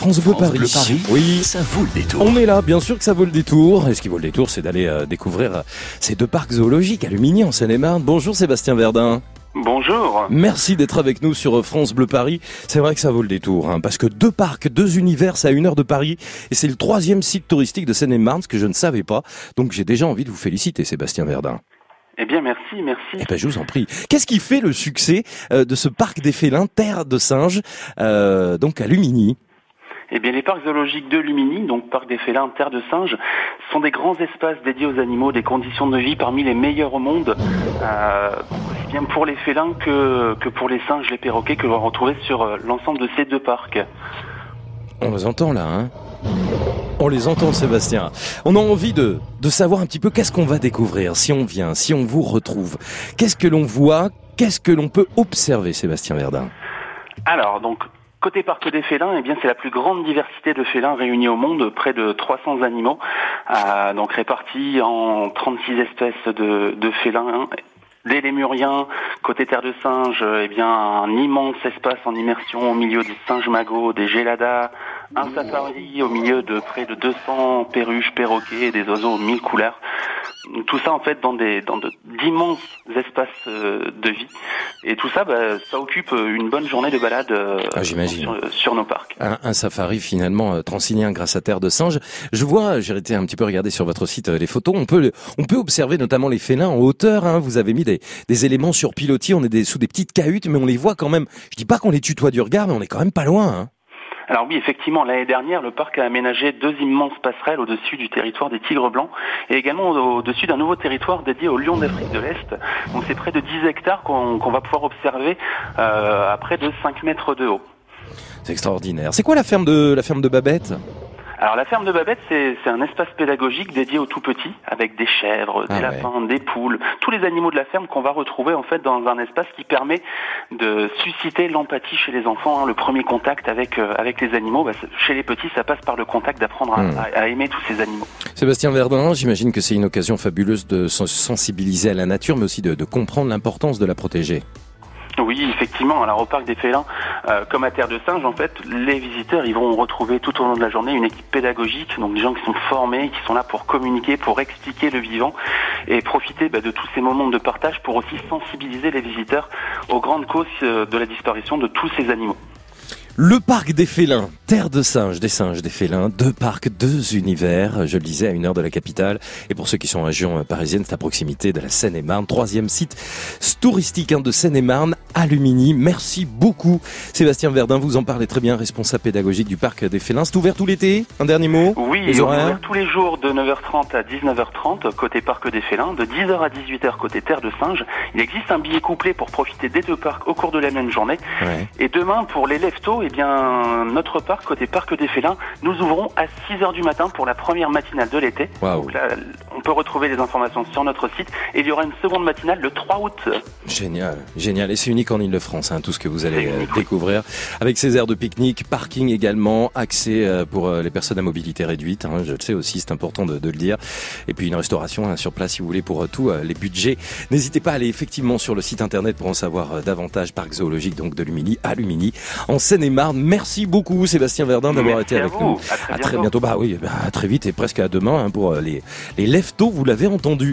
France Bleu France Paris. Bleu Paris. Oui. Ça vaut le détour. On est là, bien sûr que ça vaut le détour. Et ce qui vaut le détour, c'est d'aller euh, découvrir euh, ces deux parcs zoologiques à Lumini en Seine-et-Marne. Bonjour Sébastien Verdun. Bonjour. Merci d'être avec nous sur France Bleu Paris. C'est vrai que ça vaut le détour, hein, parce que deux parcs, deux univers, c'est à une heure de Paris, et c'est le troisième site touristique de Seine-et-Marne, ce que je ne savais pas. Donc j'ai déjà envie de vous féliciter, Sébastien Verdun. Eh bien, merci, merci. Eh ben, je vous en prie. Qu'est-ce qui fait le succès euh, de ce parc des félins, terre de singes, euh, donc à Lumini Eh bien, les parcs zoologiques de Lumini, donc parc des félins, terre de singes, sont des grands espaces dédiés aux animaux, des conditions de vie parmi les meilleures au monde, euh, aussi bien pour les félins que, que pour les singes, les perroquets, que l'on va retrouver sur euh, l'ensemble de ces deux parcs. On les entend là, hein On les entend, Sébastien. On a envie de, de savoir un petit peu qu'est-ce qu'on va découvrir si on vient, si on vous retrouve. Qu'est-ce que l'on voit Qu'est-ce que l'on peut observer, Sébastien Verdun? Alors, donc, côté parc des félins, eh bien, c'est la plus grande diversité de félins réunis au monde, près de 300 animaux, donc répartis en 36 espèces de, félins. Des lémuriens, côté terre de singe, eh bien, un immense espace en immersion au milieu des singes magots, des géladas, un safari au milieu de près de 200 perruches, perroquets et des oiseaux aux mille couleurs. Tout ça en fait dans des dans d'immenses espaces euh, de vie. Et tout ça, bah, ça occupe une bonne journée de balade euh, Ah, j'imagine. sur, sur nos parcs. un, un safari finalement euh, transilien grâce à Terre de Singe. Je vois, j'ai été un petit peu regarder sur votre site euh, les photos. On peut, on peut observer notamment les félins en hauteur. hein. Vous avez mis des, des éléments sur pilotis. On est des, sous des petites cahutes, mais on les voit quand même. Je dis pas qu'on les tutoie du regard, mais on est quand même pas loin. hein. Alors oui, effectivement, l'année dernière, le parc a aménagé deux immenses passerelles au-dessus du territoire des tigres blancs et également au- au-dessus d'un nouveau territoire dédié aux lions d'Afrique de l'Est. Donc c'est près de 10 hectares qu'on qu'on va pouvoir observer euh, à près de 5 mètres de haut. C'est extraordinaire. C'est quoi la ferme de la ferme de Babette? Alors la ferme de Babette, c'est un espace pédagogique dédié aux tout petits, avec des chèvres, des Ah ouais. lapins, des poules, tous les animaux de la ferme qu'on va retrouver en fait dans un espace qui permet de susciter l'empathie chez les enfants. hein. Le premier contact avec euh, avec les animaux, bah, chez les petits, ça passe par le contact d'apprendre à, Hmm. à- à aimer tous ces animaux. Sébastien Verdun, j'imagine que c'est une occasion fabuleuse de se sensibiliser à la nature, mais aussi de, de comprendre l'importance de la protéger. Oui, effectivement. Alors au parc des félins, euh, comme à Terre de Singe, en fait, les visiteurs, ils vont retrouver tout au long de la journée une équipe pédagogique, donc des gens qui sont formés, qui sont là pour communiquer, pour expliquer le vivant et profiter bah, de tous ces moments de partage pour aussi sensibiliser les visiteurs aux grandes causes euh, de la disparition de tous ces animaux. Le parc des félins, terre de singes, des singes, des félins, deux parcs, deux univers, je le disais, à une heure de la capitale. Et pour ceux qui sont en région parisienne, c'est à proximité de la Seine-et-Marne, troisième site touristique hein, de Seine-et-Marne, à Lumini. Merci beaucoup. Sébastien Verdun, vous en parlez très bien, responsable pédagogique du parc des félins. C'est ouvert tout l'été Un dernier mot? Oui, Les horaires? ouvert tous les jours de 9h30 à 19h30 côté parc des félins, de 10h à 18h côté Terre de Singe. Il existe un billet couplé pour profiter des deux parcs au cours de la même journée. Ouais. Et demain, pour les leftos, eh bien, notre parc, côté parc des félins, nous ouvrons à 6 heures du matin pour la première matinale de l'été. Donc là, on peut retrouver les informations sur notre site. Et il y aura une seconde matinale le 3 août. Génial, génial. Et c'est unique en Ile-de-France, hein, tout ce que vous allez euh, découvrir. Avec ces aires de pique-nique, parking également, accès euh, pour euh, les personnes à mobilité réduite, hein, je le sais aussi, c'est important de, de le dire. Et puis une restauration hein, sur place si vous voulez pour tous les budgets. N'hésitez pas à aller effectivement sur le site internet pour en savoir davantage. Parc zoologique donc de Lumini à Lumini en Seine-et-Marne. Merci beaucoup Sébastien Verdun d'avoir été avec nous. À très À très bientôt. bientôt. Bah oui, bah, à très vite et presque à demain hein, pour euh, les, les leftos, vous l'avez entendu.